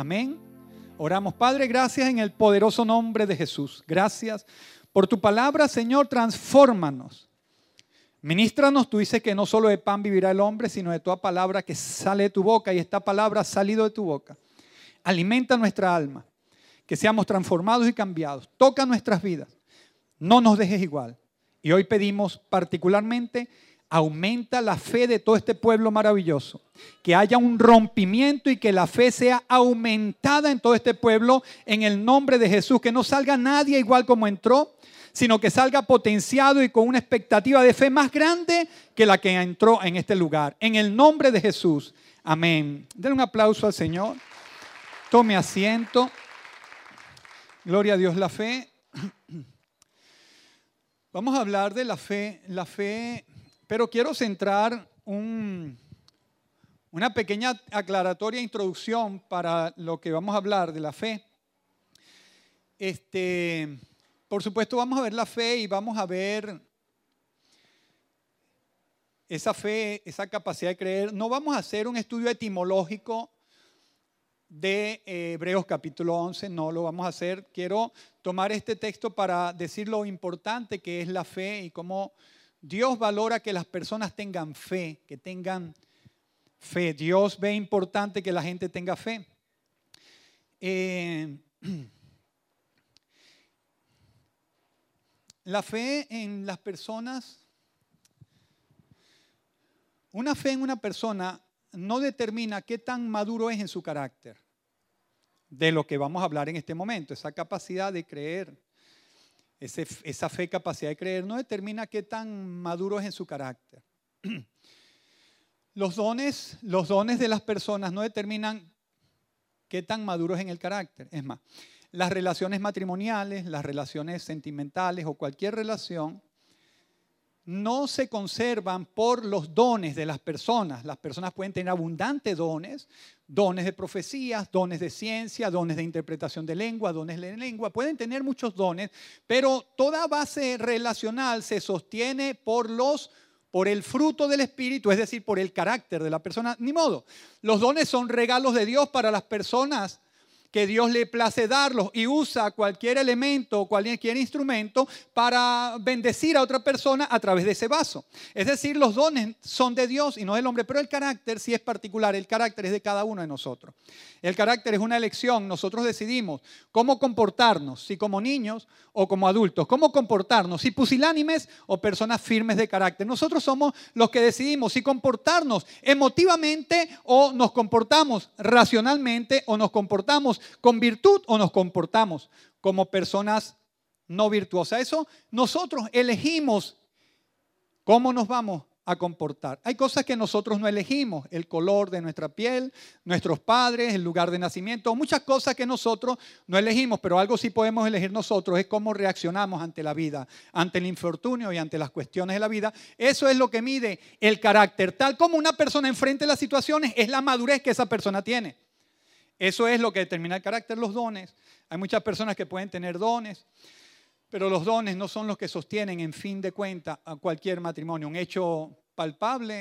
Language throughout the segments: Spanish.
Amén. Oramos, Padre, gracias en el poderoso nombre de Jesús. Gracias por tu palabra, Señor, transfórmanos. Ministranos, tú dices que no solo de pan vivirá el hombre, sino de toda palabra que sale de tu boca y esta palabra ha salido de tu boca. Alimenta nuestra alma, que seamos transformados y cambiados. Toca nuestras vidas. No nos dejes igual. Y hoy pedimos particularmente aumenta la fe de todo este pueblo maravilloso. Que haya un rompimiento y que la fe sea aumentada en todo este pueblo en el nombre de Jesús. Que no salga nadie igual como entró, sino que salga potenciado y con una expectativa de fe más grande que la que entró en este lugar. En el nombre de Jesús. Amén. Den un aplauso al Señor. Tome asiento. Gloria a Dios la fe. Vamos a hablar de la fe. La fe pero quiero centrar una pequeña aclaratoria introducción para lo que vamos a hablar de la fe. Este, por supuesto, vamos a ver la fe y vamos a ver esa fe, esa capacidad de creer. No vamos a hacer un estudio etimológico de eh, Hebreos capítulo 11, no lo vamos a hacer. Quiero tomar este texto para decir lo importante que es la fe y cómo Dios valora que las personas tengan fe, que tengan fe. Dios ve importante que la gente tenga fe. Eh, la fe en las personas, una fe en una persona no determina qué tan maduro es en su carácter, de lo que vamos a hablar en este momento, esa capacidad de creer esa fe, capacidad de creer, no determina qué tan maduro es en su carácter. Los dones, los dones de las personas no determinan qué tan maduro es en el carácter. Es más, las relaciones matrimoniales, las relaciones sentimentales o cualquier relación no se conservan por los dones de las personas. Las personas pueden tener abundantes dones, dones de profecías, dones de ciencia, dones de interpretación de lengua, dones de lengua, pueden tener muchos dones, pero toda base relacional se sostiene por los por el fruto del espíritu, es decir, por el carácter de la persona, ni modo. Los dones son regalos de Dios para las personas que Dios le place darlos y usa cualquier elemento o cualquier instrumento para bendecir a otra persona a través de ese vaso. Es decir, los dones son de Dios y no del hombre, pero el carácter sí es particular, el carácter es de cada uno de nosotros. El carácter es una elección, nosotros decidimos cómo comportarnos, si como niños o como adultos, cómo comportarnos, si pusilánimes o personas firmes de carácter. Nosotros somos los que decidimos si comportarnos emotivamente o nos comportamos racionalmente o nos comportamos con virtud o nos comportamos como personas no virtuosas. Eso nosotros elegimos cómo nos vamos a comportar. Hay cosas que nosotros no elegimos, el color de nuestra piel, nuestros padres, el lugar de nacimiento, muchas cosas que nosotros no elegimos, pero algo sí podemos elegir nosotros es cómo reaccionamos ante la vida, ante el infortunio y ante las cuestiones de la vida. Eso es lo que mide el carácter. Tal como una persona enfrente las situaciones es la madurez que esa persona tiene. Eso es lo que determina el carácter, los dones. Hay muchas personas que pueden tener dones, pero los dones no son los que sostienen en fin de cuenta a cualquier matrimonio. Un hecho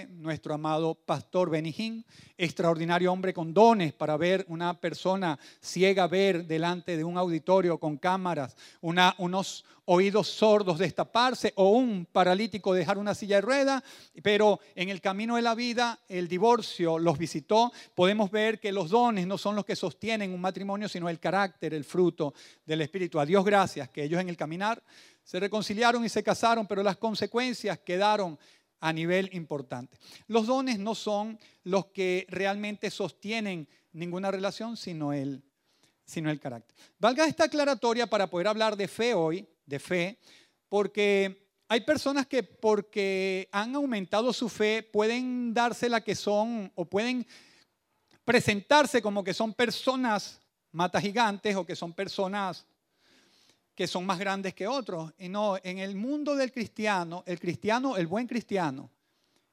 nuestro amado pastor Benijín, extraordinario hombre con dones para ver una persona ciega ver delante de un auditorio con cámaras, unos oídos sordos destaparse o un paralítico dejar una silla de rueda, pero en el camino de la vida el divorcio los visitó, podemos ver que los dones no son los que sostienen un matrimonio, sino el carácter, el fruto del Espíritu. A Dios gracias que ellos en el caminar se reconciliaron y se casaron, pero las consecuencias quedaron a nivel importante. Los dones no son los que realmente sostienen ninguna relación, sino el, sino el carácter. Valga esta aclaratoria para poder hablar de fe hoy, de fe, porque hay personas que porque han aumentado su fe pueden darse la que son o pueden presentarse como que son personas mata gigantes o que son personas que son más grandes que otros. Y no, en el mundo del cristiano, el cristiano, el buen cristiano,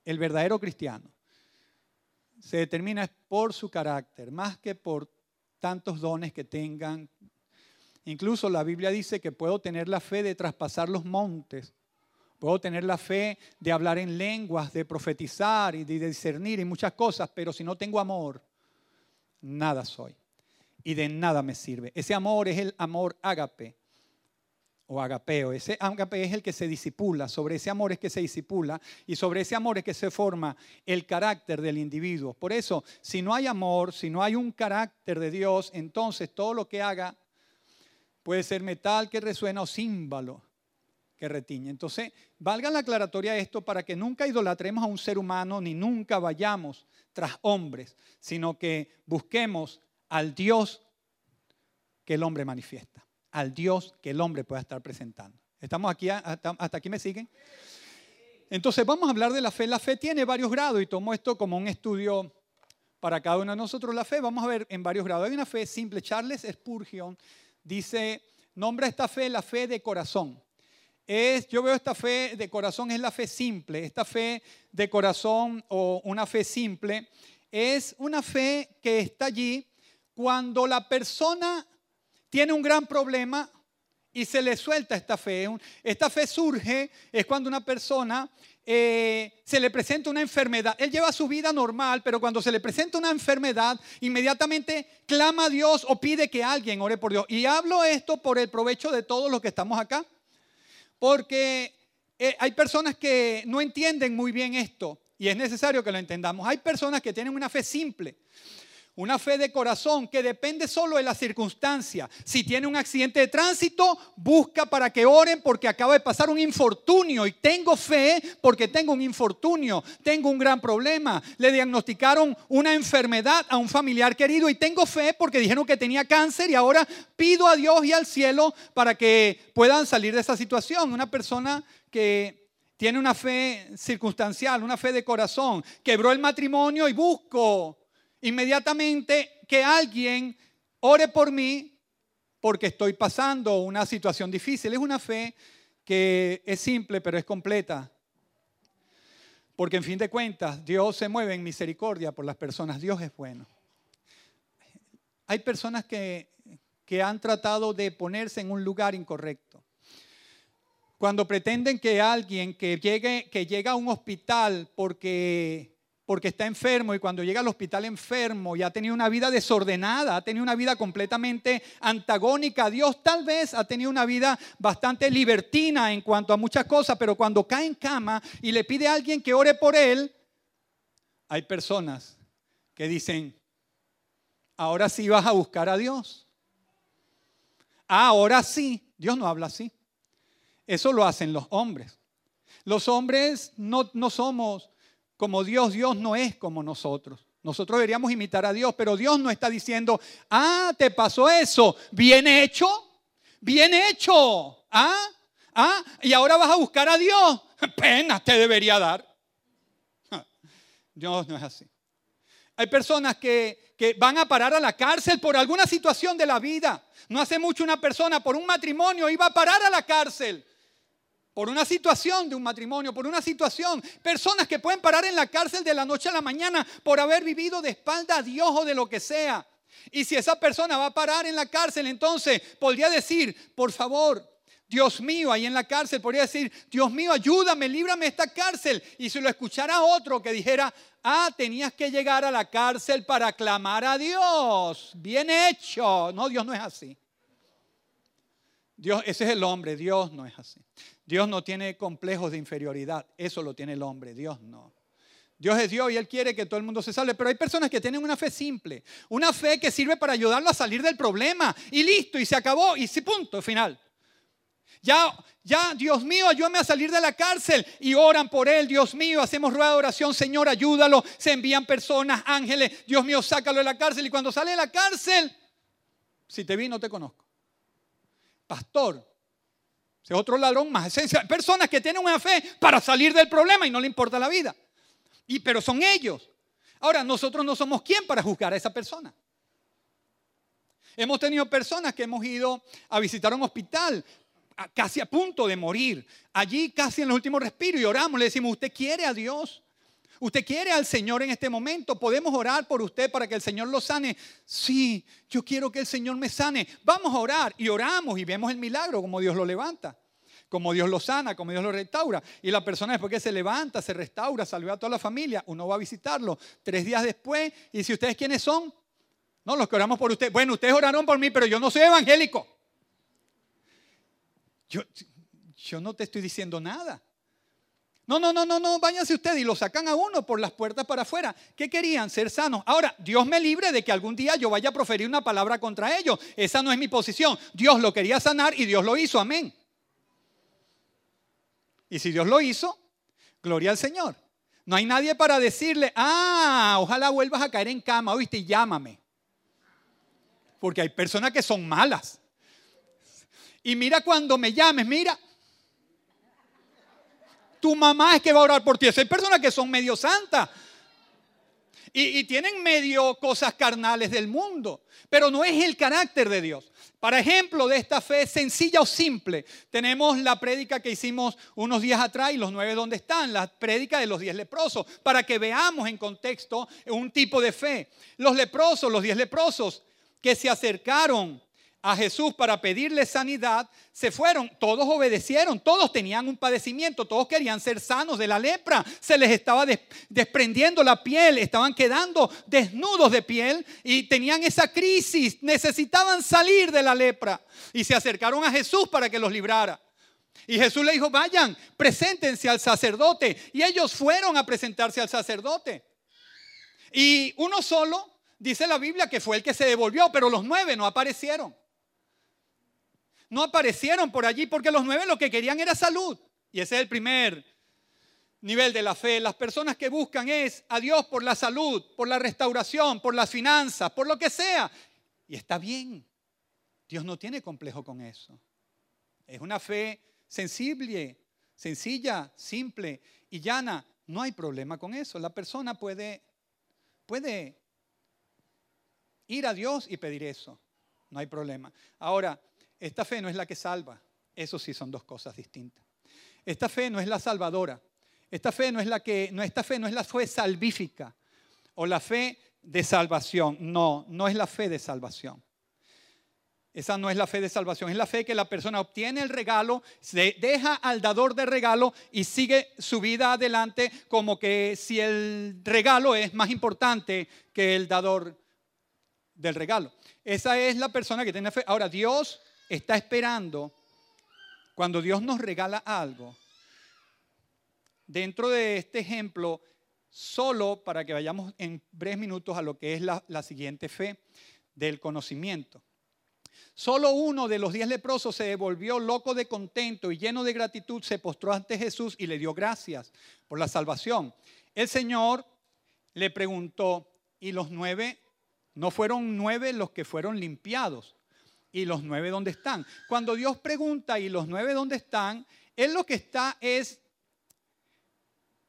el verdadero cristiano, se determina por su carácter, más que por tantos dones que tengan. Incluso la Biblia dice que puedo tener la fe de traspasar los montes, puedo tener la fe de hablar en lenguas, de profetizar y de discernir y muchas cosas, pero si no tengo amor, nada soy. y de nada me sirve. Ese amor es el amor ágape o agapeo. Ese agape es el que se disipula, sobre ese amor es que se disipula y sobre ese amor es que se forma el carácter del individuo. Por eso, si no hay amor, si no hay un carácter de Dios, entonces todo lo que haga puede ser metal que resuena o címbalo que retiñe. Entonces, valga la aclaratoria esto para que nunca idolatremos a un ser humano ni nunca vayamos tras hombres, sino que busquemos al Dios que el hombre manifiesta al Dios que el hombre pueda estar presentando. ¿Estamos aquí? ¿Hasta, aquí me siguen? Entonces vamos a hablar de la fe. La fe tiene varios grados y tomo esto como un estudio para cada uno de nosotros. La fe, vamos a ver en varios grados. Hay una fe simple. Charles Spurgeon dice, nombra esta fe la fe de corazón. Es, yo veo esta fe de corazón, es la fe simple. Esta fe de corazón o una fe simple es una fe que está allí cuando la persona tiene un gran problema y se le suelta esta fe. Esta fe surge es cuando una persona eh, se le presenta una enfermedad. Él lleva su vida normal, pero cuando se le presenta una enfermedad, inmediatamente clama a Dios o pide que alguien ore por Dios. Y hablo esto por el provecho de todos los que estamos acá, porque eh, hay personas que no entienden muy bien esto y es necesario que lo entendamos. Hay personas que tienen una fe simple. Una fe de corazón que depende solo de la circunstancia. Si tiene un accidente de tránsito, busca para que oren porque acaba de pasar un infortunio y tengo fe porque tengo un infortunio, tengo un gran problema. Le diagnosticaron una enfermedad a un familiar querido y tengo fe porque dijeron que tenía cáncer y ahora pido a Dios y al cielo para que puedan salir de esa situación. Una persona que tiene una fe circunstancial, una fe de corazón, quebró el matrimonio y busco inmediatamente que alguien ore por mí porque estoy pasando una situación difícil. Es una fe que es simple pero es completa. Porque en fin de cuentas, Dios se mueve en misericordia por las personas. Dios es bueno. Hay personas que, que han tratado de ponerse en un lugar incorrecto. Cuando pretenden que alguien que llegue, que llega a un hospital porque porque está enfermo y cuando llega al hospital enfermo y ha tenido una vida desordenada, ha tenido una vida completamente antagónica a Dios, tal vez ha tenido una vida bastante libertina en cuanto a muchas cosas, pero cuando cae en cama y le pide a alguien que ore por él, hay personas que dicen, ahora sí vas a buscar a Dios. Ahora sí, Dios no habla así. Eso lo hacen los hombres. Los hombres no, no somos como Dios, Dios no es como nosotros. Nosotros deberíamos imitar a Dios, pero Dios no está diciendo, ah, te pasó eso, bien hecho, bien hecho, ah, ah, y ahora vas a buscar a Dios, pena te debería dar. Dios no es así. Hay personas que, que van a parar a la cárcel por alguna situación de la vida. No hace mucho una persona por un matrimonio iba a parar a la cárcel por una situación de un matrimonio, por una situación, personas que pueden parar en la cárcel de la noche a la mañana por haber vivido de espalda a Dios o de lo que sea. Y si esa persona va a parar en la cárcel, entonces podría decir, por favor, Dios mío, ahí en la cárcel, podría decir, Dios mío, ayúdame, líbrame de esta cárcel. Y si lo escuchara otro que dijera, ah, tenías que llegar a la cárcel para clamar a Dios. Bien hecho. No, Dios no es así. Dios, ese es el hombre, Dios no es así. Dios no tiene complejos de inferioridad, eso lo tiene el hombre, Dios no. Dios es Dios y Él quiere que todo el mundo se salve, pero hay personas que tienen una fe simple, una fe que sirve para ayudarlo a salir del problema y listo, y se acabó, y sí, punto, final. Ya, ya, Dios mío, ayúdame a salir de la cárcel. Y oran por él, Dios mío, hacemos rueda de oración, Señor, ayúdalo. Se envían personas, ángeles, Dios mío, sácalo de la cárcel. Y cuando sale de la cárcel, si te vi, no te conozco. Pastor, es otro ladrón más. Personas que tienen una fe para salir del problema y no le importa la vida. Y, pero son ellos. Ahora, nosotros no somos quien para juzgar a esa persona. Hemos tenido personas que hemos ido a visitar un hospital casi a punto de morir. Allí casi en los últimos respiros y oramos, le decimos, ¿usted quiere a Dios? ¿Usted quiere al Señor en este momento? ¿Podemos orar por usted para que el Señor lo sane? Sí, yo quiero que el Señor me sane. Vamos a orar y oramos y vemos el milagro, como Dios lo levanta, como Dios lo sana, como Dios lo restaura. Y la persona después que se levanta, se restaura, saluda a toda la familia, uno va a visitarlo tres días después y si ustedes quiénes son, No, los que oramos por usted. Bueno, ustedes oraron por mí, pero yo no soy evangélico. Yo, yo no te estoy diciendo nada. No, no, no, no, no, váyanse ustedes y lo sacan a uno por las puertas para afuera. ¿Qué querían? Ser sanos. Ahora, Dios me libre de que algún día yo vaya a proferir una palabra contra ellos. Esa no es mi posición. Dios lo quería sanar y Dios lo hizo. Amén. Y si Dios lo hizo, gloria al Señor. No hay nadie para decirle, ah, ojalá vuelvas a caer en cama, oíste, y llámame. Porque hay personas que son malas. Y mira cuando me llames, mira, tu mamá es que va a orar por ti. Hay personas que son medio santas. Y, tienen medio cosas carnales del mundo, pero no es el carácter de Dios. Para ejemplo de esta fe sencilla o simple, tenemos la prédica que hicimos unos días atrás y los nueve donde están, la prédica de los diez leprosos, para que veamos en contexto un tipo de fe. Los leprosos, los diez leprosos que se acercaron a Jesús para pedirle sanidad, se fueron, todos obedecieron, todos tenían un padecimiento, todos querían ser sanos de la lepra, se les estaba desprendiendo la piel, estaban quedando desnudos de piel y tenían esa crisis, necesitaban salir de la lepra y se acercaron a Jesús para que los librara. Y Jesús le dijo, vayan, preséntense al sacerdote. Y ellos fueron a presentarse al sacerdote. Y uno solo, dice la Biblia, que fue el que se devolvió, pero los nueve no aparecieron no aparecieron por allí porque los nueve lo que querían era salud. Y ese es el primer nivel de la fe. Las personas que buscan es a Dios por la salud, por la restauración, por las finanzas, por lo que sea. Y está bien. Dios no tiene complejo con eso. Es una fe sensible, sencilla, simple y llana. No hay problema con eso. La persona puede, puede ir a Dios y pedir eso. No hay problema. Ahora, esta fe no es la que salva. Eso sí son dos cosas distintas. Esta fe no es la salvadora. Esta fe no es la que, no, esta fe no es la fe salvífica o la fe de salvación. No, no es la fe de salvación. Esa no es la fe de salvación, es la fe que la persona obtiene el regalo, se deja al dador de regalo y sigue su vida adelante como que si el regalo es más importante que el dador del regalo. Esa es la persona que tiene fe. Ahora, Dios está esperando cuando Dios nos regala algo. Dentro de este ejemplo, solo para que vayamos en breves minutos a lo que es la, siguiente fe del conocimiento. Solo uno de los diez leprosos se devolvió loco de contento y lleno de gratitud, se postró ante Jesús y le dio gracias por la salvación. El Señor le preguntó, ¿y los nueve? ¿No fueron nueve los que fueron limpiados? ¿Y los nueve dónde están? Cuando Dios pregunta, ¿y los nueve dónde están? Él lo que está es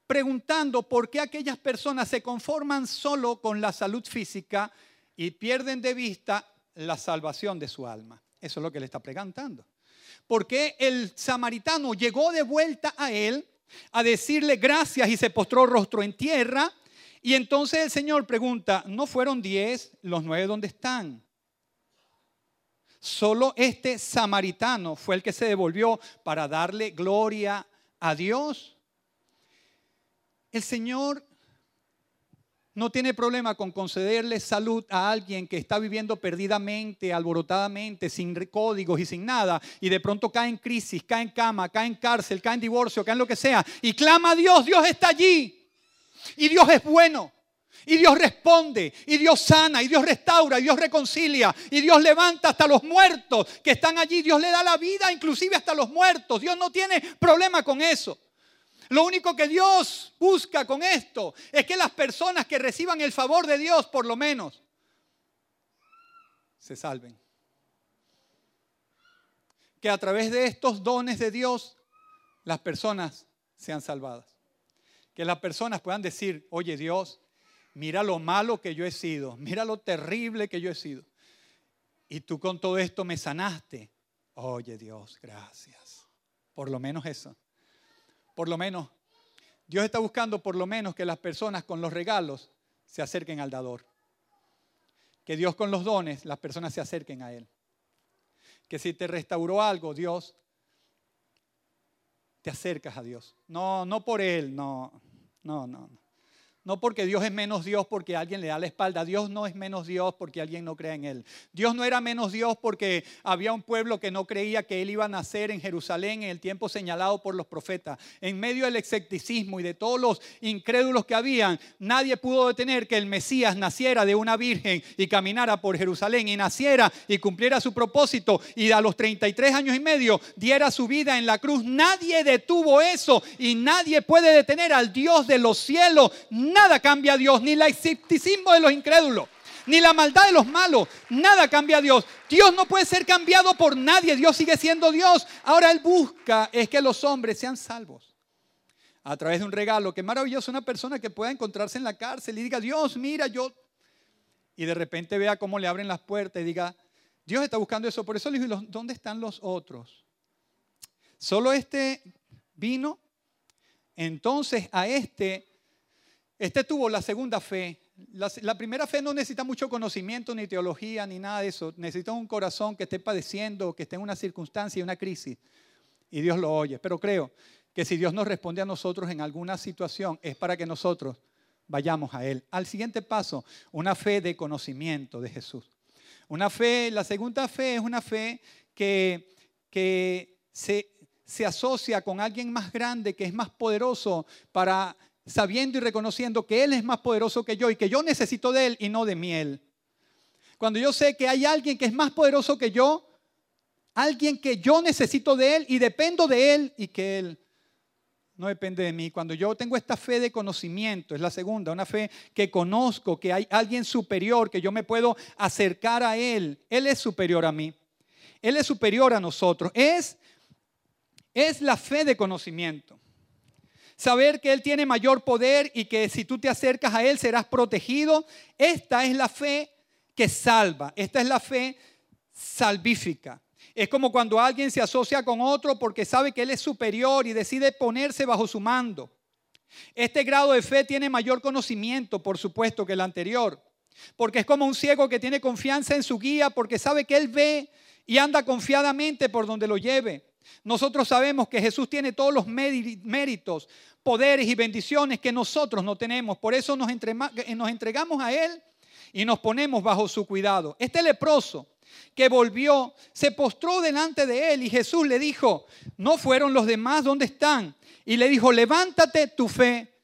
preguntando por qué aquellas personas se conforman solo con la salud física y pierden de vista la salvación de su alma. Eso es lo que le está preguntando. ¿Por qué el samaritano llegó de vuelta a él a decirle gracias y se postró rostro en tierra? Y entonces el Señor pregunta, ¿no fueron diez los nueve dónde están? Solo este samaritano fue el que se devolvió para darle gloria a Dios. El Señor no tiene problema con concederle salud a alguien que está viviendo perdidamente, alborotadamente, sin códigos y sin nada, y de pronto cae en crisis, cae en cama, cae en cárcel, cae en divorcio, cae en lo que sea, y clama a Dios, Dios está allí, y Dios es bueno. Y Dios responde, y Dios sana, y Dios restaura, y Dios reconcilia, y Dios levanta hasta los muertos que están allí. Dios le da la vida inclusive hasta los muertos. Dios no tiene problema con eso. Lo único que Dios busca con esto es que las personas que reciban el favor de Dios, por lo menos, se salven. Que a través de estos dones de Dios, las personas sean salvadas. Que las personas puedan decir, oye Dios, mira lo malo que yo he sido, mira lo terrible que yo he sido. Y tú con todo esto me sanaste. Oye Dios, gracias. Por lo menos eso. Por lo menos, Dios está buscando por lo menos que las personas con los regalos se acerquen al dador. Que Dios con los dones, las personas se acerquen a Él. Que si te restauró algo, Dios, te acercas a Dios. No, no por Él, no, no, no. No porque Dios es menos Dios porque alguien le da la espalda. Dios no es menos Dios porque alguien no cree en Él. Dios no era menos Dios porque había un pueblo que no creía que Él iba a nacer en Jerusalén en el tiempo señalado por los profetas. En medio del escepticismo y de todos los incrédulos que habían, nadie pudo detener que el Mesías naciera de una virgen y caminara por Jerusalén y naciera y cumpliera su propósito y a los 33 años y medio diera su vida en la cruz. Nadie detuvo eso y nadie puede detener al Dios de los cielos nada cambia a Dios, ni el escepticismo de los incrédulos, ni la maldad de los malos, nada cambia a Dios. Dios no puede ser cambiado por nadie, Dios sigue siendo Dios. Ahora Él busca es que los hombres sean salvos a través de un regalo. Qué maravilloso una persona que pueda encontrarse en la cárcel y diga, Dios, mira, yo... Y de repente vea cómo le abren las puertas y diga, Dios está buscando eso. Por eso le digo, ¿dónde están los otros? Solo este vino. Entonces a este este tuvo la segunda fe. La, primera fe no necesita mucho conocimiento, ni teología, ni nada de eso. Necesita un corazón que esté padeciendo, que esté en una circunstancia y una crisis. Y Dios lo oye. Pero creo que si Dios nos responde a nosotros en alguna situación, es para que nosotros vayamos a Él. Al siguiente paso, una fe de conocimiento de Jesús. Una fe, la segunda fe es una fe que, que se, se asocia con alguien más grande, que es más poderoso para sabiendo y reconociendo que Él es más poderoso que yo y que yo necesito de Él y no de miel. Cuando yo sé que hay alguien que es más poderoso que yo, alguien que yo necesito de Él y dependo de Él y que Él no depende de mí. Cuando yo tengo esta fe de conocimiento, es la segunda, una fe que conozco, que hay alguien superior, que yo me puedo acercar a Él. Él es superior a mí. Él es superior a nosotros. Es, es la fe de conocimiento. Saber que Él tiene mayor poder y que si tú te acercas a Él serás protegido. Esta es la fe que salva. Esta es la fe salvífica. Es como cuando alguien se asocia con otro porque sabe que Él es superior y decide ponerse bajo su mando. Este grado de fe tiene mayor conocimiento, por supuesto, que el anterior. Porque es como un ciego que tiene confianza en su guía porque sabe que Él ve y anda confiadamente por donde lo lleve. Nosotros sabemos que Jesús tiene todos los méritos, poderes y bendiciones que nosotros no tenemos. Por eso nos, entregamos a Él y nos ponemos bajo su cuidado. Este leproso que volvió, se postró delante de él y Jesús le dijo, no fueron los demás, ¿dónde están? Y le dijo, levántate, tu fe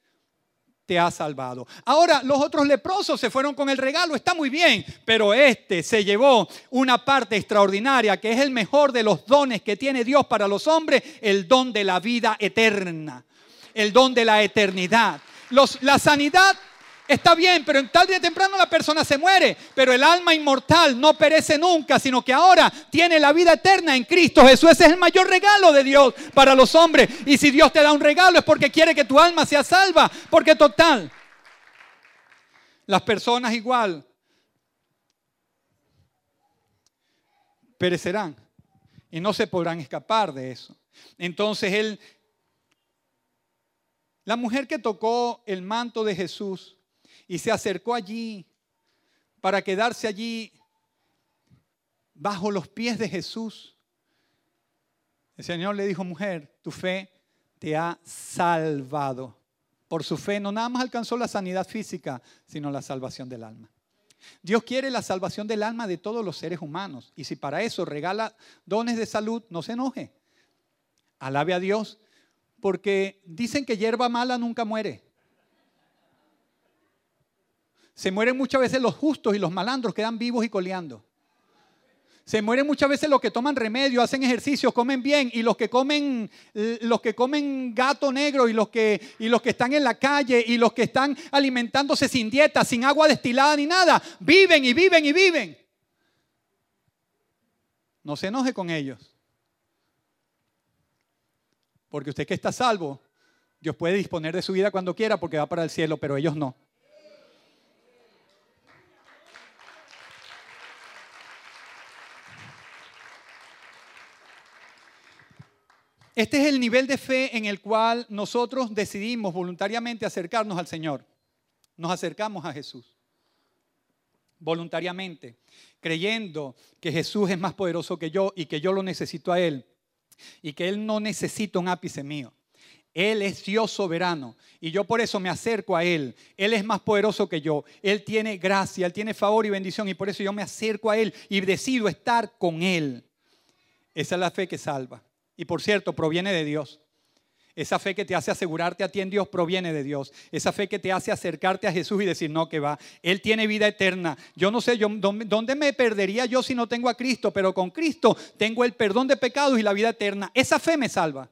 te ha salvado. Ahora los otros leprosos se fueron con el regalo, está muy bien, pero este se llevó una parte extraordinaria que es el mejor de los dones que tiene Dios para los hombres, el don de la vida eterna, el don de la eternidad. la sanidad Está bien, pero en tal día temprano la persona se muere, pero el alma inmortal no perece nunca, sino que ahora tiene la vida eterna en Cristo Jesús. Ese es el mayor regalo de Dios para los hombres. Y si Dios te da un regalo es porque quiere que tu alma sea salva, porque total, las personas igual perecerán y no se podrán escapar de eso. Entonces él, la mujer que tocó el manto de Jesús, y se acercó allí para quedarse allí bajo los pies de Jesús. El Señor le dijo, mujer, tu fe te ha salvado. Por su fe no nada más alcanzó la sanidad física, sino la salvación del alma. Dios quiere la salvación del alma de todos los seres humanos. Y si para eso regala dones de salud, no se enoje. Alabe a Dios, porque dicen que hierba mala nunca muere. Se mueren muchas veces los justos y los malandros quedan vivos y coleando. Se mueren muchas veces los que toman remedio, hacen ejercicio, comen bien y los que comen los que comen gato negro y los que y los que están en la calle y los que están alimentándose sin dieta, sin agua destilada ni nada, viven y viven y viven. No se enoje con ellos. Porque usted que está salvo, Dios puede disponer de su vida cuando quiera porque va para el cielo, pero ellos no. Este es el nivel de fe en el cual nosotros decidimos voluntariamente acercarnos al Señor. Nos acercamos a Jesús. Voluntariamente, creyendo que Jesús es más poderoso que yo y que yo lo necesito a Él y que Él no necesita un ápice mío. Él es Dios soberano y yo por eso me acerco a Él. Él es más poderoso que yo. Él tiene gracia, Él tiene favor y bendición y por eso yo me acerco a Él y decido estar con Él. Esa es la fe que salva. Y por cierto, proviene de Dios. Esa fe que te hace asegurarte a ti en Dios proviene de Dios. Esa fe que te hace acercarte a Jesús y decir, no, que va. Él tiene vida eterna. Yo no sé, yo, ¿dónde me perdería yo si no tengo a Cristo? Pero con Cristo tengo el perdón de pecados y la vida eterna. Esa fe me salva.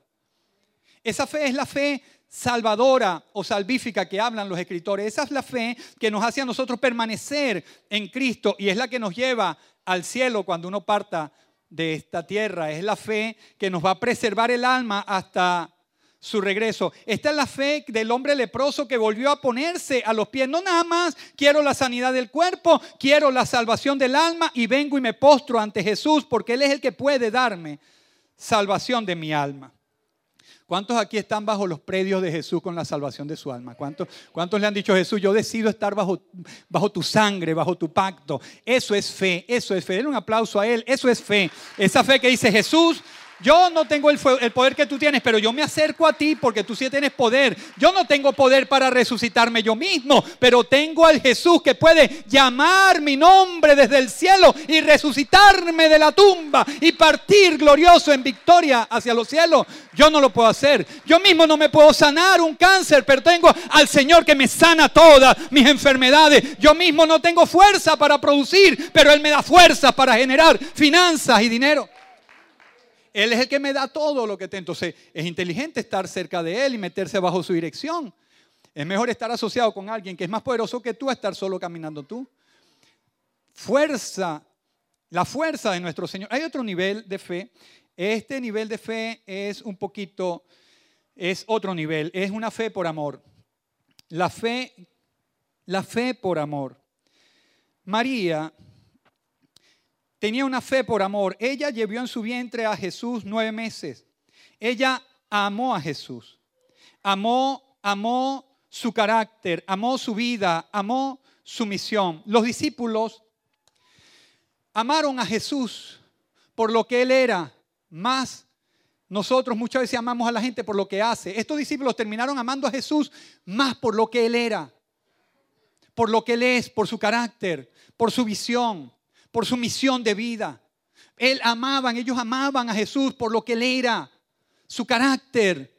Esa fe es la fe salvadora o salvífica que hablan los escritores. Esa es la fe que nos hace a nosotros permanecer en Cristo y es la que nos lleva al cielo cuando uno parta de esta tierra. Es la fe que nos va a preservar el alma hasta su regreso. Esta es la fe del hombre leproso que volvió a ponerse a los pies. No nada más quiero la sanidad del cuerpo, quiero la salvación del alma y vengo y me postro ante Jesús porque Él es el que puede darme salvación de mi alma. ¿Cuántos aquí están bajo los predios de Jesús con la salvación de su alma? ¿Cuántos, cuántos le han dicho a Jesús, yo decido estar bajo, bajo tu sangre, bajo tu pacto? Eso es fe, eso es fe. Denle un aplauso a Él, eso es fe. Esa fe que dice Jesús, yo no tengo el, poder que tú tienes, pero yo me acerco a ti porque tú sí tienes poder. Yo no tengo poder para resucitarme yo mismo, pero tengo al Jesús que puede llamar mi nombre desde el cielo y resucitarme de la tumba y partir glorioso en victoria hacia los cielos. Yo no lo puedo hacer. Yo mismo no me puedo sanar un cáncer, pero tengo al Señor que me sana todas mis enfermedades. Yo mismo no tengo fuerza para producir, pero Él me da fuerza para generar finanzas y dinero. Él es el que me da todo lo que tengo. Entonces es inteligente estar cerca de Él y meterse bajo su dirección. Es mejor estar asociado con alguien que es más poderoso que tú a estar solo caminando tú. Fuerza, la fuerza de nuestro Señor. Hay otro nivel de fe. Este nivel de fe es un poquito, es otro nivel. Es una fe por amor. La fe, la fe por amor. María tenía una fe por amor. Ella llevó en su vientre a Jesús nueve meses. Ella amó a Jesús. Amó, amó su carácter, amó su vida, amó su misión. Los discípulos amaron a Jesús por lo que él era, más nosotros muchas veces amamos a la gente por lo que hace. Estos discípulos terminaron amando a Jesús más por lo que él era, por lo que él es, por su carácter, por su visión por su misión de vida. Él amaban, ellos amaban a Jesús por lo que él era, su carácter,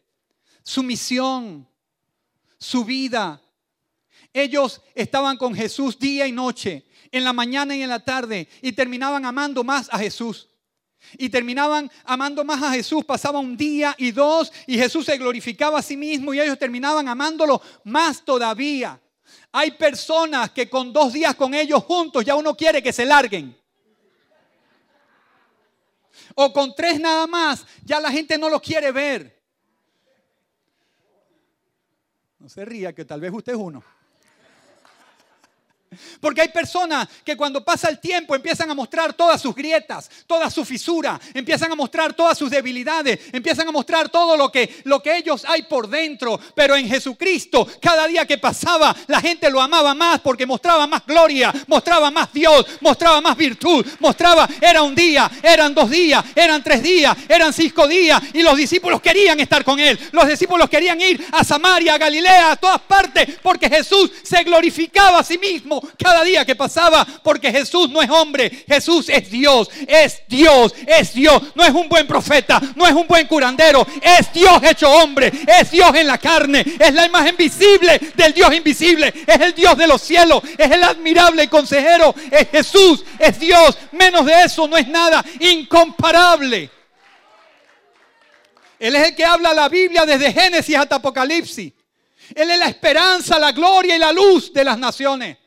su misión, su vida. Ellos estaban con Jesús día y noche, en la mañana y en la tarde, y terminaban amando más a Jesús. Y terminaban amando más a Jesús, pasaba un día y dos, y Jesús se glorificaba a sí mismo y ellos terminaban amándolo más todavía. Hay personas que con dos días con ellos juntos ya uno quiere que se larguen. O con tres nada más, ya la gente no lo quiere ver. No se ría, que tal vez usted es uno. Porque hay personas que cuando pasa el tiempo empiezan a mostrar todas sus grietas, toda su fisura, empiezan a mostrar todas sus debilidades, empiezan a mostrar todo lo que, lo que ellos hay por dentro. Pero en Jesucristo, cada día que pasaba, la gente lo amaba más porque mostraba más gloria, mostraba más Dios, mostraba más virtud, mostraba, era un día, eran dos días, eran tres días, eran cinco días y los discípulos querían estar con él. Los discípulos querían ir a Samaria, a Galilea, a todas partes porque Jesús se glorificaba a sí mismo cada día que pasaba, porque Jesús no es hombre, Jesús es Dios, es Dios, es Dios, no es un buen profeta, no es un buen curandero, es Dios hecho hombre, es Dios en la carne, es la imagen visible del Dios invisible, es el Dios de los cielos, es el admirable consejero, es Jesús, es Dios, menos de eso no es nada, incomparable. Él es el que habla la Biblia desde Génesis hasta Apocalipsis. Él es la esperanza, la gloria y la luz de las naciones.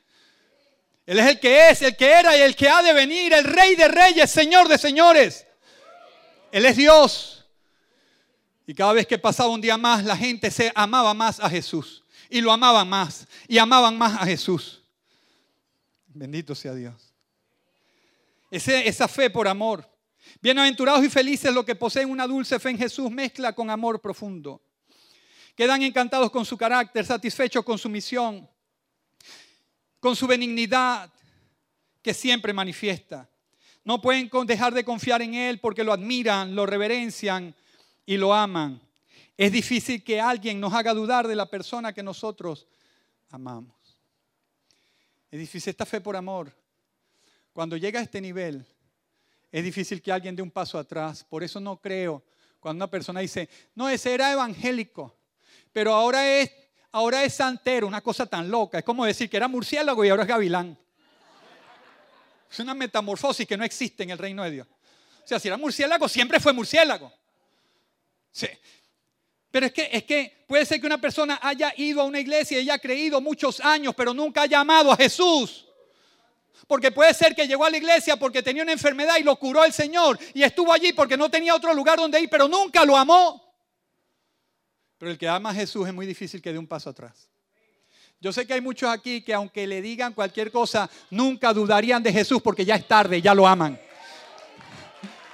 Él es el que es, el que era y el que ha de venir, el rey de reyes, señor de señores. Él es Dios. Y cada vez que pasaba un día más, la gente se amaba más a Jesús. Y lo amaban más. Y amaban más a Jesús. Bendito sea Dios. esa fe por amor. Bienaventurados y felices los que poseen una dulce fe en Jesús, mezcla con amor profundo. Quedan encantados con su carácter, satisfechos con su misión con su benignidad que siempre manifiesta. No pueden dejar de confiar en Él porque lo admiran, lo reverencian y lo aman. es difícil que alguien nos haga dudar de la persona que nosotros amamos. Es difícil esta fe por amor. Cuando llega a este nivel, es difícil que alguien dé un paso atrás. Por eso no creo cuando una persona dice, no, ese era evangélico, pero ahora es, ahora es santero, una cosa tan loca. Es como decir que era murciélago y ahora es gavilán. Es una metamorfosis que no existe en el reino de Dios. O sea, si era murciélago, siempre fue murciélago. Sí. Pero es que, es que puede ser que una persona haya ido a una iglesia y haya creído muchos años, pero nunca haya amado a Jesús. Porque puede ser que llegó a la iglesia porque tenía una enfermedad y lo curó el Señor. Y estuvo allí porque no tenía otro lugar donde ir, pero nunca lo amó. Pero el que ama a Jesús es muy difícil que dé un paso atrás. Yo sé que hay muchos aquí que aunque le digan cualquier cosa, nunca dudarían de Jesús porque ya es tarde, ya lo aman.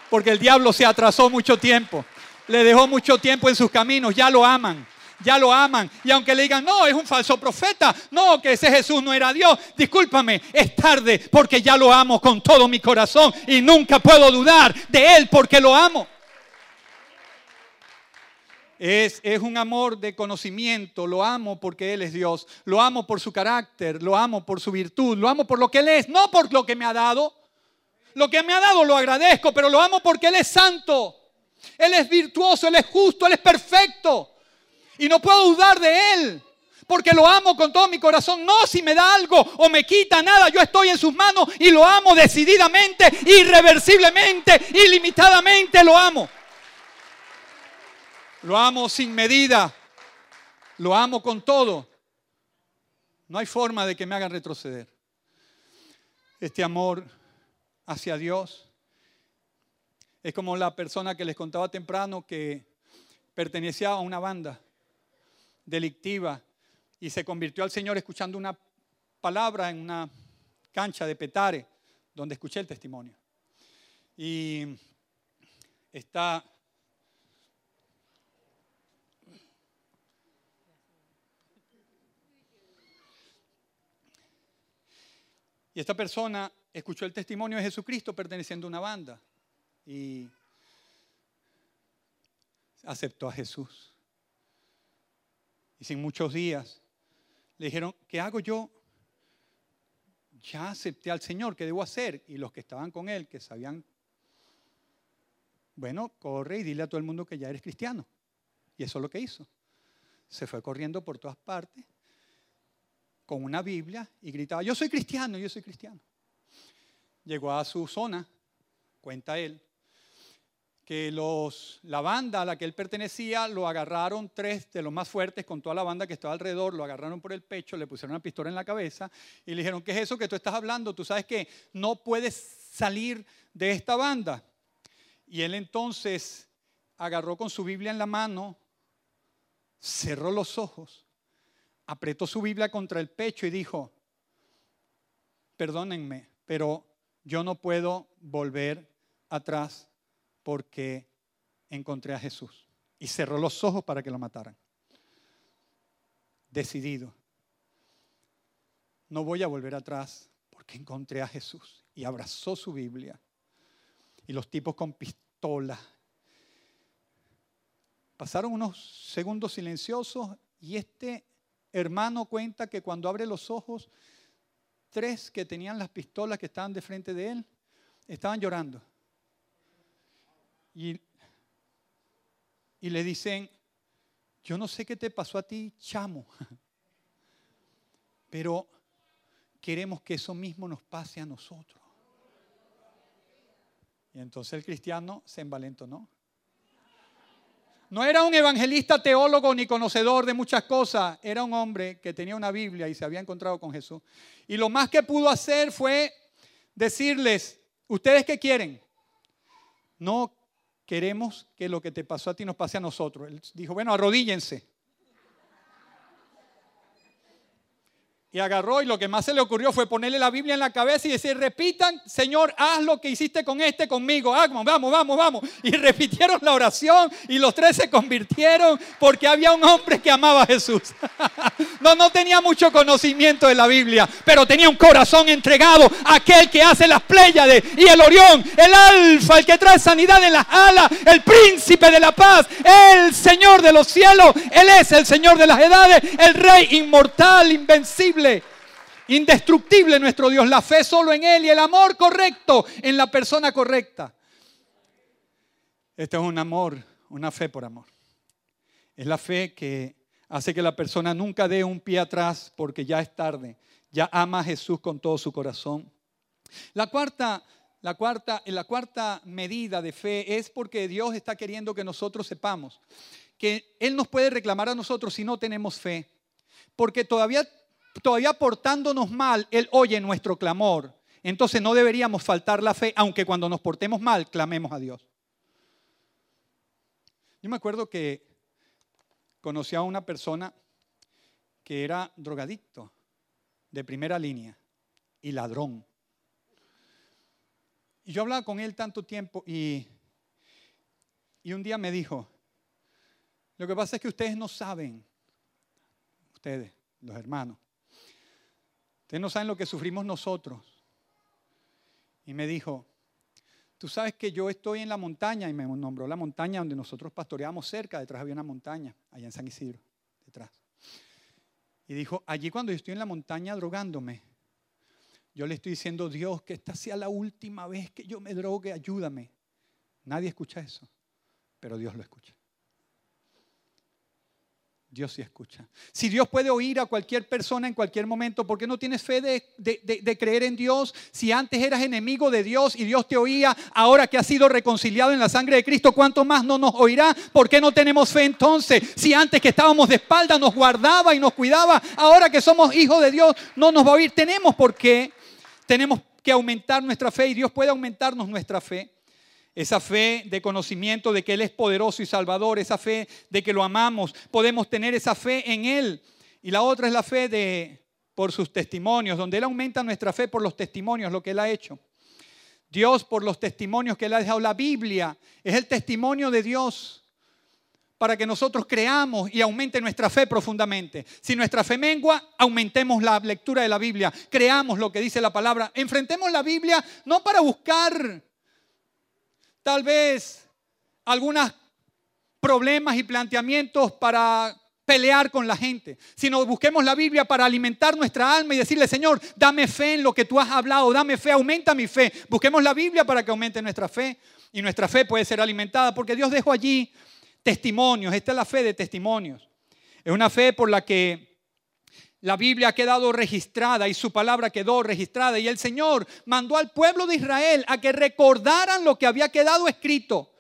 Porque el diablo se atrasó mucho tiempo. Le dejó mucho tiempo en sus caminos, ya lo aman ya lo aman. Y aunque le digan, no, es un falso profeta, no, que ese Jesús no era Dios, discúlpame, es tarde porque ya lo amo con todo mi corazón y nunca puedo dudar de Él porque lo amo. Es, un amor de conocimiento, lo amo porque Él es Dios, lo amo por su carácter, lo amo por su virtud, lo amo por lo que Él es, no por lo que me ha dado. Lo que me ha dado lo agradezco, pero lo amo porque Él es santo, Él es virtuoso, Él es justo, Él es perfecto. Y no puedo dudar de Él. Porque lo amo con todo mi corazón. No si me da algo o me quita nada. Yo estoy en sus manos y lo amo decididamente, irreversiblemente, ilimitadamente. Lo amo. Lo amo sin medida. Lo amo con todo. No hay forma de que me hagan retroceder. Este amor hacia Dios es como la persona que les contaba temprano que pertenecía a una banda delictiva y se convirtió al Señor escuchando una palabra en una cancha de Petare, donde escuché el testimonio. Y está Y esta persona escuchó el testimonio de Jesucristo perteneciendo a una banda y aceptó a Jesús y sin muchos días, le dijeron, ¿qué hago yo? Ya acepté al Señor, ¿qué debo hacer? Y los que estaban con él, que sabían, bueno, corre y dile a todo el mundo que ya eres cristiano. Y eso es lo que hizo. Se fue corriendo por todas partes con una Biblia y gritaba, yo soy cristiano, yo soy cristiano. Llegó a su zona, cuenta él, que los, la banda a la que él pertenecía lo agarraron tres de los más fuertes con toda la banda que estaba alrededor, lo agarraron por el pecho, le pusieron una pistola en la cabeza y le dijeron, ¿qué es eso que tú estás hablando? Tú sabes que no puedes salir de esta banda. Y él entonces agarró con su Biblia en la mano, cerró los ojos, apretó su Biblia contra el pecho y dijo, perdónenme, pero yo no puedo volver atrás porque encontré a Jesús. Y cerró los ojos para que lo mataran. Decidido. No voy a volver atrás porque encontré a Jesús. Y abrazó su Biblia. Y los tipos con pistola. Pasaron unos segundos silenciosos y este hermano cuenta que cuando abre los ojos, tres que tenían las pistolas que estaban de frente de él, estaban llorando. Y, le dicen, yo no sé qué te pasó a ti, chamo, pero queremos que eso mismo nos pase a nosotros. Y entonces el cristiano se envalentonó. No era un evangelista, teólogo ni conocedor de muchas cosas. Era un hombre que tenía una Biblia y se había encontrado con Jesús. Y lo más que pudo hacer fue decirles, ¿ustedes qué quieren? No queremos que lo que te pasó a ti nos pase a nosotros. Él dijo, bueno, arrodíllense. Y agarró y lo que más se le ocurrió fue ponerle la Biblia en la cabeza y decir, repitan, Señor, haz lo que hiciste con este conmigo. Vamos, vamos, vamos, vamos. Y repitieron la oración y los tres se convirtieron porque había un hombre que amaba a Jesús. No, no tenía mucho conocimiento de la Biblia, pero tenía un corazón entregado a aquel que hace las Pléyades y el Orión, el Alfa, el que trae sanidad en las alas, el príncipe de la paz, el Señor de los cielos. Él es el Señor de las edades, el Rey inmortal, invencible. Indestructible nuestro Dios, la fe solo en Él y el amor correcto en la persona correcta. Este es un amor, una fe por amor. Es la fe que hace que la persona nunca dé un pie atrás porque ya es tarde. Ya ama a Jesús con todo su corazón. La cuarta, la cuarta, la cuarta medida de fe es porque Dios está queriendo que nosotros sepamos que Él nos puede reclamar a nosotros si no tenemos fe. Porque todavía, todavía portándonos mal, Él oye nuestro clamor. Entonces no deberíamos faltar la fe, aunque cuando nos portemos mal, clamemos a Dios. Yo me acuerdo que conocí a una persona que era drogadicto de primera línea y ladrón. Y yo hablaba con él tanto tiempo y, y un día me dijo, lo que pasa es que ustedes no saben, ustedes, los hermanos, ustedes no saben lo que sufrimos nosotros. Y me dijo, tú sabes que yo estoy en la montaña y me nombró la montaña donde nosotros pastoreamos cerca, detrás había una montaña, allá en San Isidro, detrás. Y dijo, allí cuando yo estoy en la montaña drogándome, yo le estoy diciendo, Dios, que esta sea la última vez que yo me drogue, ayúdame. Nadie escucha eso, pero Dios lo escucha. Dios sí escucha. Si Dios puede oír a cualquier persona en cualquier momento, ¿por qué no tienes fe de, creer en Dios? Si antes eras enemigo de Dios y Dios te oía, ahora que has sido reconciliado en la sangre de Cristo, ¿cuánto más no nos oirá? ¿Por qué no tenemos fe entonces? Si antes que estábamos de espalda nos guardaba y nos cuidaba, ahora que somos hijos de Dios no nos va a oír. Tenemos por qué, tenemos que aumentar nuestra fe y Dios puede aumentarnos nuestra fe esa fe de conocimiento de que Él es poderoso y salvador, esa fe de que lo amamos, podemos tener esa fe en Él. Y la otra es la fe de por sus testimonios, donde Él aumenta nuestra fe por los testimonios, lo que Él ha hecho. Dios por los testimonios que Él ha dejado. La Biblia es el testimonio de Dios para que nosotros creamos y aumente nuestra fe profundamente. Si nuestra fe mengua, aumentemos la lectura de la Biblia, creamos lo que dice la palabra, enfrentemos la Biblia no para buscar tal vez algunos problemas y planteamientos para pelear con la gente, sino busquemos la Biblia para alimentar nuestra alma y decirle, Señor, dame fe en lo que tú has hablado, dame fe, aumenta mi fe. Busquemos la Biblia para que aumente nuestra fe y nuestra fe puede ser alimentada porque Dios dejó allí testimonios, esta es la fe de testimonios. Es una fe por la que la Biblia ha quedado registrada y su palabra quedó registrada. Y el Señor mandó al pueblo de Israel a que recordaran lo que había quedado escrito.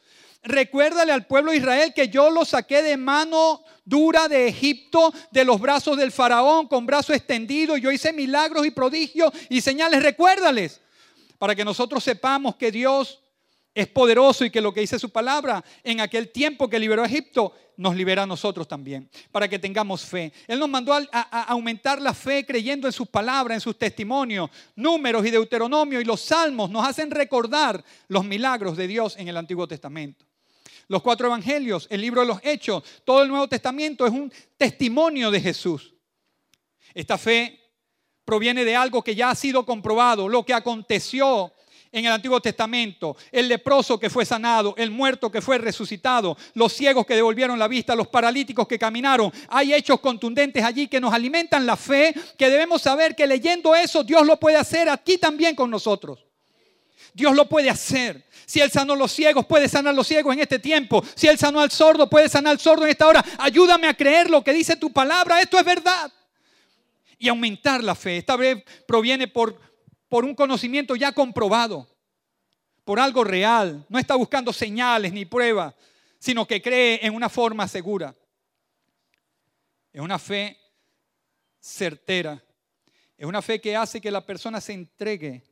Recuérdale al pueblo de Israel que yo lo saqué de mano dura de Egipto, de los brazos del faraón, con brazo extendido. Yo hice milagros y prodigios y señales. Recuérdales para que nosotros sepamos que Dios es poderoso y que lo que dice su palabra en aquel tiempo que liberó a Egipto nos libera a nosotros también, para que tengamos fe. Él nos mandó a, aumentar la fe creyendo en sus palabras, en sus testimonios, números y deuteronomio y los salmos nos hacen recordar los milagros de Dios en el Antiguo Testamento. Los cuatro evangelios, el libro de los hechos, todo el Nuevo Testamento es un testimonio de Jesús. Esta fe proviene de algo que ya ha sido comprobado, lo que aconteció en el Antiguo Testamento, el leproso que fue sanado, el muerto que fue resucitado, los ciegos que devolvieron la vista, los paralíticos que caminaron. Hay hechos contundentes allí que nos alimentan la fe, que debemos saber que leyendo eso Dios lo puede hacer aquí también con nosotros. Dios lo puede hacer. Si Él sanó los ciegos, puede sanar los ciegos en este tiempo. Si Él sanó al sordo, puede sanar al sordo en esta hora. Ayúdame a creer lo que dice tu palabra. Esto es verdad. Y aumentar la fe. Esta vez proviene por por un conocimiento ya comprobado, por algo real. No está buscando señales ni pruebas, sino que cree en una forma segura. Es una fe certera. Es una fe que hace que la persona se entregue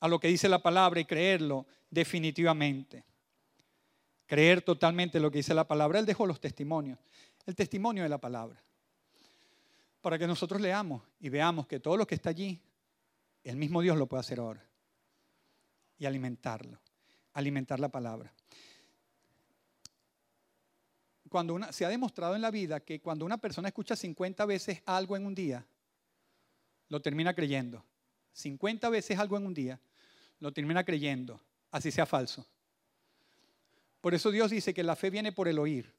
a lo que dice la palabra y creerlo definitivamente. Creer totalmente lo que dice la palabra. Él dejó los testimonios. El testimonio de la palabra para que nosotros leamos y veamos que todo lo que está allí, el mismo Dios lo puede hacer ahora. Y alimentarlo, alimentar la palabra. cuando una, se ha demostrado en la vida que cuando una persona escucha 50 veces algo en un día, lo termina creyendo. 50 veces algo en un día, lo termina creyendo, así sea falso. Por eso Dios dice que la fe viene por el oír,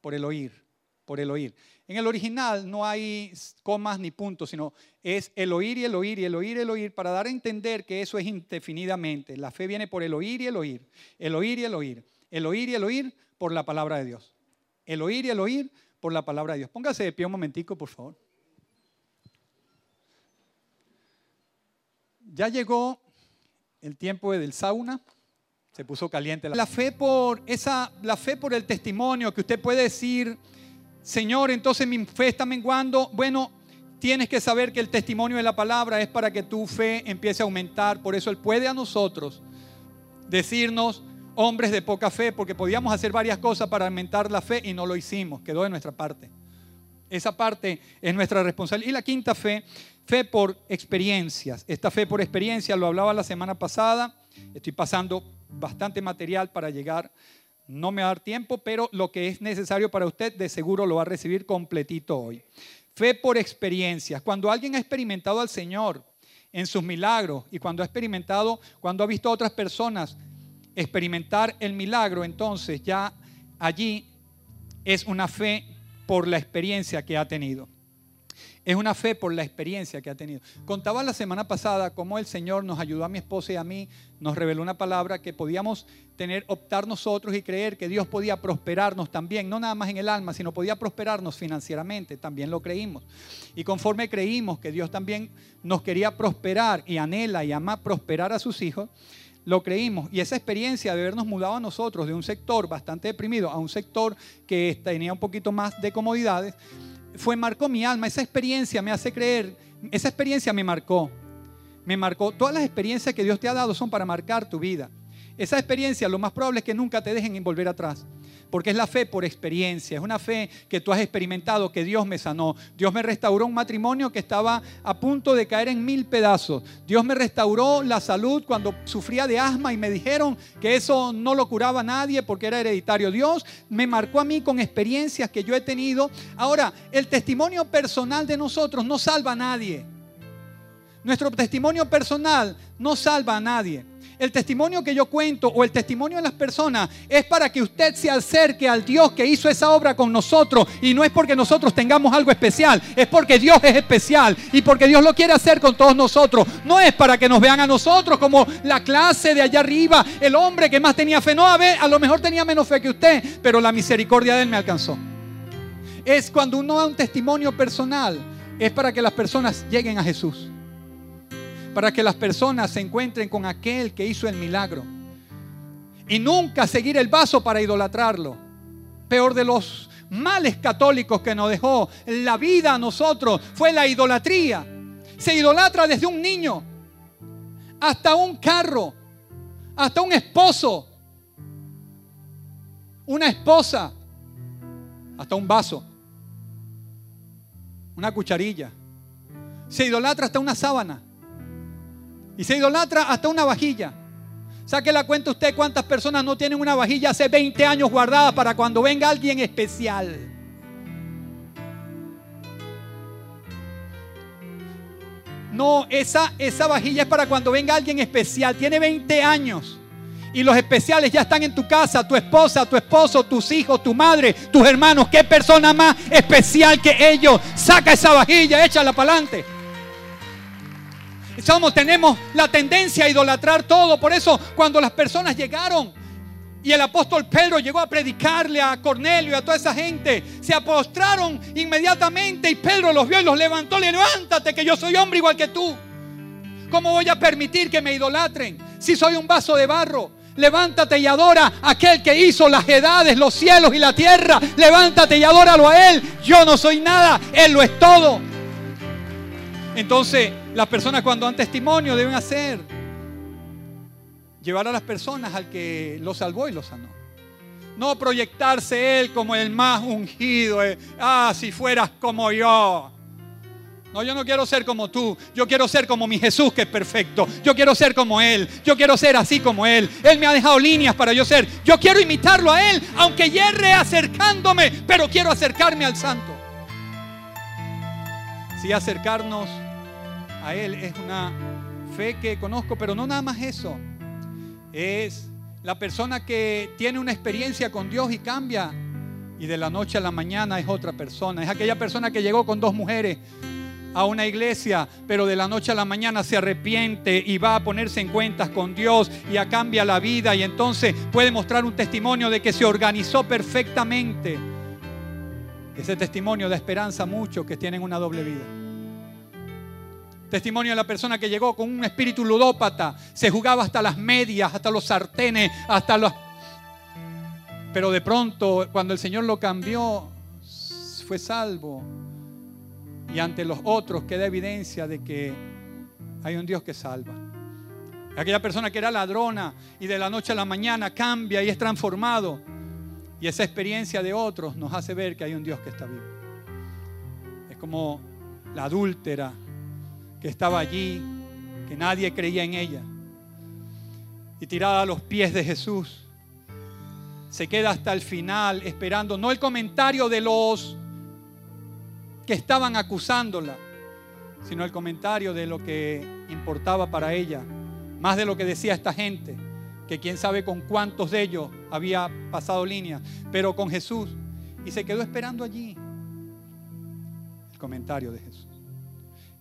por el oír, por el oír. En el original no hay comas ni puntos, sino es el oír y el oír y el oír y el oír para dar a entender que eso es indefinidamente. La fe viene por el oír y el oír, el oír y el oír, el oír y el oír por la palabra de Dios. El oír y el oír por la palabra de Dios. Póngase de pie un momentico, por favor. Ya llegó el tiempo del sauna. Se puso caliente. La fe por esa, la fe por el testimonio que usted puede decir, Señor, entonces mi fe está menguando. Bueno, tienes que saber que el testimonio de la palabra es para que tu fe empiece a aumentar. Por eso Él puede a nosotros decirnos, hombres de poca fe, porque podíamos hacer varias cosas para aumentar la fe y no lo hicimos, quedó de nuestra parte. Esa parte es nuestra responsabilidad. Y la quinta fe, fe por experiencias. Esta fe por experiencia lo hablaba la semana pasada. Estoy pasando bastante material para llegar. No me va a dar tiempo, pero lo que es necesario para usted de seguro lo va a recibir completito hoy. Fe por experiencias. Cuando alguien ha experimentado al Señor en sus milagros y cuando ha experimentado, cuando ha visto a otras personas experimentar el milagro, entonces ya allí es una fe por la experiencia que ha tenido. Es una fe por la experiencia que ha tenido. Contaba la semana pasada cómo el Señor nos ayudó a mi esposa y a mí, nos reveló una palabra que podíamos tener, optar nosotros y creer que Dios podía prosperarnos también, no nada más en el alma, sino podía prosperarnos financieramente, también lo creímos. Y conforme creímos que Dios también nos quería prosperar y anhela y ama prosperar a sus hijos, lo creímos. Y esa experiencia de habernos mudado a nosotros de un sector bastante deprimido a un sector que tenía un poquito más de comodidades, fue marcó mi alma. Esa experiencia me hace creer, esa experiencia me marcó. Me marcó. Todas las experiencias que Dios te ha dado son para marcar tu vida. Esa experiencia lo más probable es que nunca te dejen volver atrás. Porque es la fe por experiencia, es una fe que tú has experimentado, que Dios me sanó. Dios me restauró un matrimonio que estaba a punto de caer en mil pedazos. Dios me restauró la salud cuando sufría de asma y me dijeron que eso no lo curaba nadie porque era hereditario. Dios me marcó a mí con experiencias que yo he tenido. Ahora, el testimonio personal de nosotros no salva a nadie. Nuestro testimonio personal no salva a nadie. El testimonio que yo cuento o el testimonio de las personas es para que usted se acerque al Dios que hizo esa obra con nosotros. Y no es porque nosotros tengamos algo especial, es porque Dios es especial y porque Dios lo quiere hacer con todos nosotros. No es para que nos vean a nosotros como la clase de allá arriba, el hombre que más tenía fe. No, a ver, a lo mejor tenía menos fe que usted, pero la misericordia de Él me alcanzó. Es cuando uno da un testimonio personal, es para que las personas lleguen a Jesús para que las personas se encuentren con aquel que hizo el milagro. Y nunca seguir el vaso para idolatrarlo. Peor de los males católicos que nos dejó la vida a nosotros fue la idolatría. Se idolatra desde un niño hasta un carro, hasta un esposo, una esposa, hasta un vaso, una cucharilla. Se idolatra hasta una sábana. Y se idolatra hasta una vajilla. Saque la cuenta usted cuántas personas no tienen una vajilla hace 20 años guardada para cuando venga alguien especial. No, esa, esa vajilla es para cuando venga alguien especial. Tiene 20 años. Y los especiales ya están en tu casa, tu esposa, tu esposo, tus hijos, tu madre, tus hermanos. ¿Qué persona más especial que ellos? Saca esa vajilla, échala para adelante. Somos, tenemos la tendencia a idolatrar todo. Por eso cuando las personas llegaron y el apóstol Pedro llegó a predicarle a Cornelio y a toda esa gente, se apostraron inmediatamente y Pedro los vio y los levantó. Le levántate que yo soy hombre igual que tú. ¿Cómo voy a permitir que me idolatren si soy un vaso de barro? Levántate y adora a aquel que hizo las edades, los cielos y la tierra. Levántate y adóralo a Él. Yo no soy nada, Él lo es todo. Entonces, las personas cuando dan testimonio deben hacer llevar a las personas al que lo salvó y lo sanó. No proyectarse él como el más ungido. Eh, ah, si fueras como yo. No, yo no quiero ser como tú. Yo quiero ser como mi Jesús que es perfecto. Yo quiero ser como Él. Yo quiero ser así como Él. Él me ha dejado líneas para yo ser. Yo quiero imitarlo a Él, aunque hierre acercándome, pero quiero acercarme al Santo. Si acercarnos a Él es una fe que conozco, pero no nada más eso. Es la persona que tiene una experiencia con Dios y cambia y de la noche a la mañana es otra persona. Es aquella persona que llegó con dos mujeres a una iglesia, pero de la noche a la mañana se arrepiente y va a ponerse en cuentas con Dios y a cambia la vida y entonces puede mostrar un testimonio de que se organizó perfectamente. Ese testimonio da esperanza a muchos que tienen una doble vida. Testimonio de la persona que llegó con un espíritu ludópata, se jugaba hasta las medias, hasta los sartenes, hasta los... Pero de pronto, cuando el Señor lo cambió, fue salvo y ante los otros queda evidencia de que hay un Dios que salva. Aquella persona que era ladrona y de la noche a la mañana cambia y es transformado. Y esa experiencia de otros nos hace ver que hay un Dios que está vivo. Es como la adúltera que estaba allí, que nadie creía en ella. Y tirada a los pies de Jesús, se queda hasta el final esperando, no el comentario de los que estaban acusándola, sino el comentario de lo que importaba para ella, más de lo que decía esta gente, que quién sabe con cuántos de ellos había pasado línea, pero con Jesús. Y se quedó esperando allí el comentario de Jesús.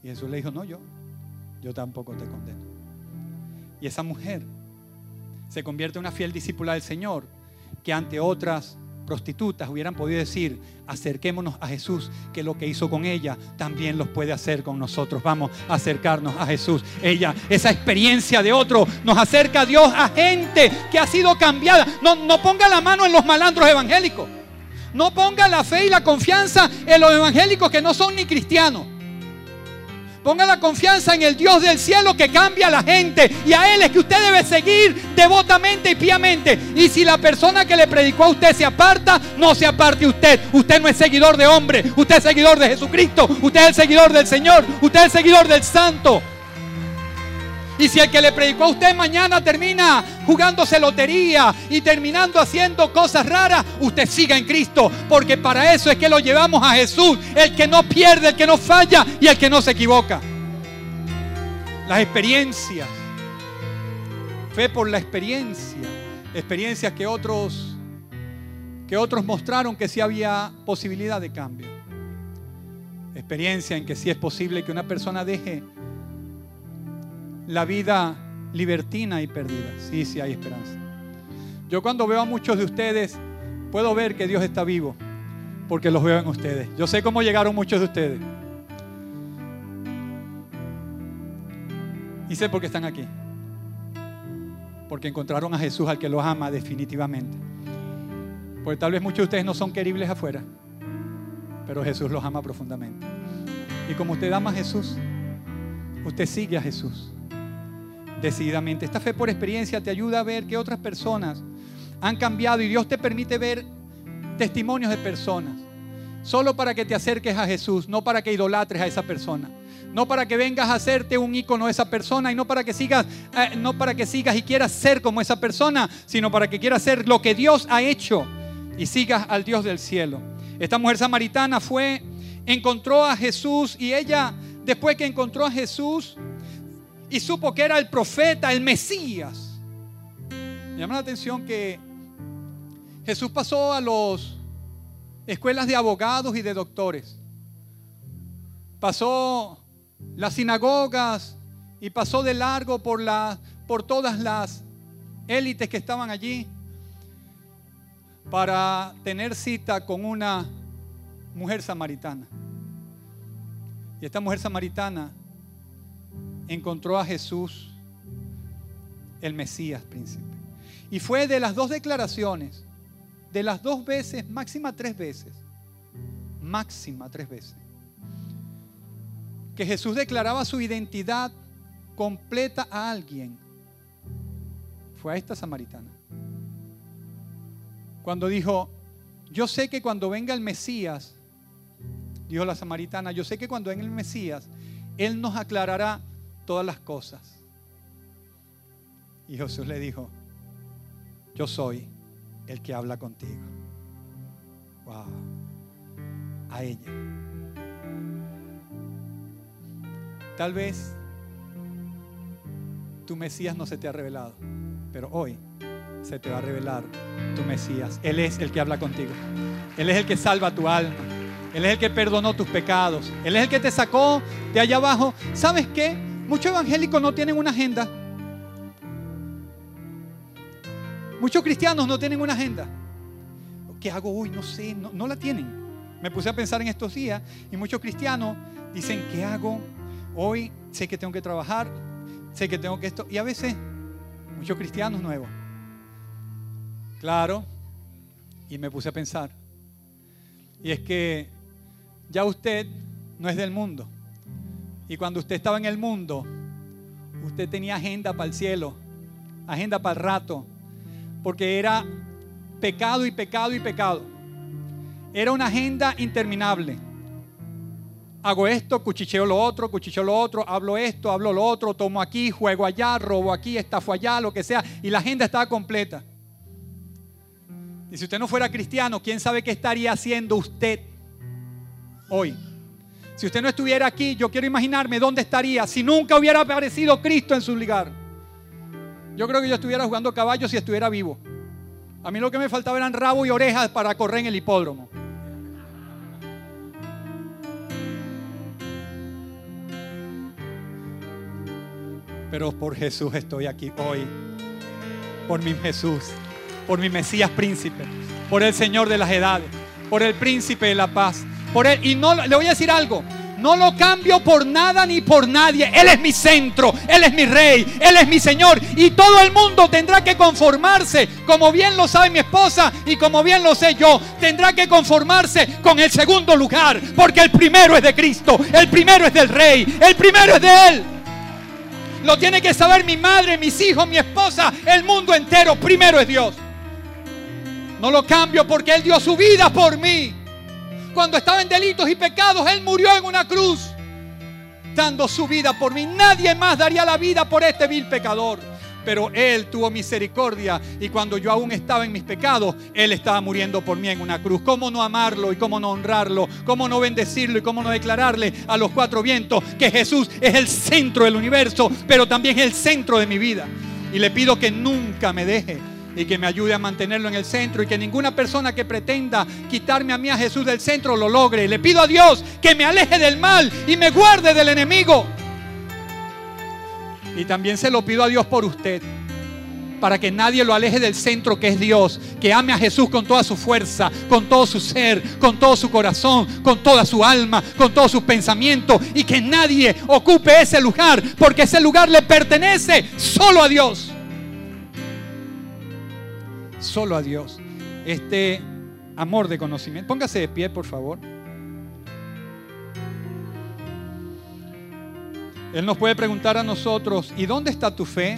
Y Jesús le dijo, no, yo, yo tampoco te condeno. Y esa mujer se convierte en una fiel discípula del Señor, que ante otras prostitutas hubieran podido decir, acerquémonos a Jesús, que lo que hizo con ella también los puede hacer con nosotros. Vamos a acercarnos a Jesús. Ella, esa experiencia de otro, nos acerca a Dios, a gente que ha sido cambiada. No, no ponga la mano en los malandros evangélicos. No ponga la fe y la confianza en los evangélicos que no son ni cristianos. Ponga la confianza en el Dios del cielo que cambia a la gente. Y a Él es que usted debe seguir devotamente y piamente. Y si la persona que le predicó a usted se aparta, no se aparte usted. Usted no es seguidor de hombre. Usted es seguidor de Jesucristo. Usted es el seguidor del Señor. Usted es el seguidor del Santo. Y si el que le predicó a usted mañana termina jugándose lotería y terminando haciendo cosas raras, usted siga en Cristo, porque para eso es que lo llevamos a Jesús, el que no pierde, el que no falla y el que no se equivoca. Las experiencias, fe por la experiencia, experiencias que otros que otros mostraron que sí había posibilidad de cambio. Experiencia en que sí es posible que una persona deje la vida libertina y perdida. Sí, sí hay esperanza. Yo cuando veo a muchos de ustedes, puedo ver que Dios está vivo, porque los veo en ustedes. Yo sé cómo llegaron muchos de ustedes. Y sé por qué están aquí. Porque encontraron a Jesús al que los ama definitivamente. Porque tal vez muchos de ustedes no son queribles afuera, pero Jesús los ama profundamente. Y como usted ama a Jesús, usted sigue a Jesús decididamente. Esta fe por experiencia te ayuda a ver que otras personas han cambiado y Dios te permite ver testimonios de personas. Solo para que te acerques a Jesús, no para que idolatres a esa persona. No para que vengas a hacerte un icono de esa persona y no para que sigas, eh, no para que sigas y quieras ser como esa persona, sino para que quieras ser lo que Dios ha hecho y sigas al Dios del cielo. Esta mujer samaritana fue, encontró a Jesús y ella, después que encontró a Jesús, y supo que era el profeta, el Mesías. Me llama la atención que Jesús pasó a las escuelas de abogados y de doctores. Pasó las sinagogas y pasó de largo por, por todas las élites que estaban allí para tener cita con una mujer samaritana. Y esta mujer samaritana encontró a Jesús, el Mesías príncipe. Y fue de las dos declaraciones, de las dos veces, máxima tres veces, máxima tres veces, que Jesús declaraba su identidad completa a alguien, fue a esta samaritana. Cuando dijo, yo sé que cuando venga el Mesías, dijo la samaritana, yo sé que cuando venga el Mesías, Él nos aclarará todas las cosas. Y Jesús le dijo, yo soy el que habla contigo. Wow. A ella. Tal vez tu Mesías no se te ha revelado, pero hoy se te va a revelar tu Mesías. Él es el que habla contigo. Él es el que salva tu alma. Él es el que perdonó tus pecados. Él es el que te sacó de allá abajo. ¿Sabes qué? Muchos evangélicos no tienen una agenda. Muchos cristianos no tienen una agenda. ¿Qué hago hoy? No sé, no, la tienen. Me puse a pensar en estos días y muchos cristianos dicen, ¿qué hago? Hoy sé que tengo que trabajar, sé que tengo que esto. Y a veces, muchos cristianos nuevos. Claro. Y me puse a pensar. Y es que ya usted no es del mundo. Y cuando usted estaba en el mundo, usted tenía agenda para el cielo, agenda para el rato, porque era pecado y pecado y pecado. Era una agenda interminable. Hago esto, cuchicheo lo otro, cuchicheo lo otro, hablo esto, hablo lo otro, tomo aquí, juego allá, robo aquí, estafo allá, lo que sea. Y la agenda estaba completa. Y si usted no fuera cristiano, ¿quién sabe qué estaría haciendo usted hoy? Si usted no estuviera aquí, yo quiero imaginarme dónde estaría si nunca hubiera aparecido Cristo en su lugar. Yo creo que yo estuviera jugando caballo si estuviera vivo. A mí lo que me faltaba eran rabo y orejas para correr en el hipódromo. Pero por Jesús estoy aquí hoy. Por mi Jesús. Por mi Mesías príncipe. Por el Señor de las edades. Por el príncipe de la paz. Por él. Y no le voy a decir algo. No lo cambio por nada ni por nadie. Él es mi centro, Él es mi rey, Él es mi Señor. Y todo el mundo tendrá que conformarse, como bien lo sabe mi esposa y como bien lo sé yo, tendrá que conformarse con el segundo lugar. Porque el primero es de Cristo, el primero es del rey, el primero es de Él. Lo tiene que saber mi madre, mis hijos, mi esposa, el mundo entero. Primero es Dios. No lo cambio porque Él dio su vida por mí cuando estaba en delitos y pecados, Él murió en una cruz, dando su vida por mí. Nadie más daría la vida por este vil pecador. Pero Él tuvo misericordia y cuando yo aún estaba en mis pecados, Él estaba muriendo por mí en una cruz. ¿Cómo no amarlo y cómo no honrarlo? ¿Cómo no bendecirlo y cómo no declararle a los cuatro vientos que Jesús es el centro del universo, pero también el centro de mi vida? Y le pido que nunca me deje y que me ayude a mantenerlo en el centro y que ninguna persona que pretenda quitarme a mí a Jesús del centro lo logre. Le pido a Dios que me aleje del mal y me guarde del enemigo. Y también se lo pido a Dios por usted, para que nadie lo aleje del centro que es Dios, que ame a Jesús con toda su fuerza, con todo su ser, con todo su corazón, con toda su alma, con todos sus pensamientos y que nadie ocupe ese lugar, porque ese lugar le pertenece solo a Dios solo a Dios. Este amor de conocimiento. Póngase de pie, por favor. Él nos puede preguntar a nosotros, ¿y dónde está tu fe?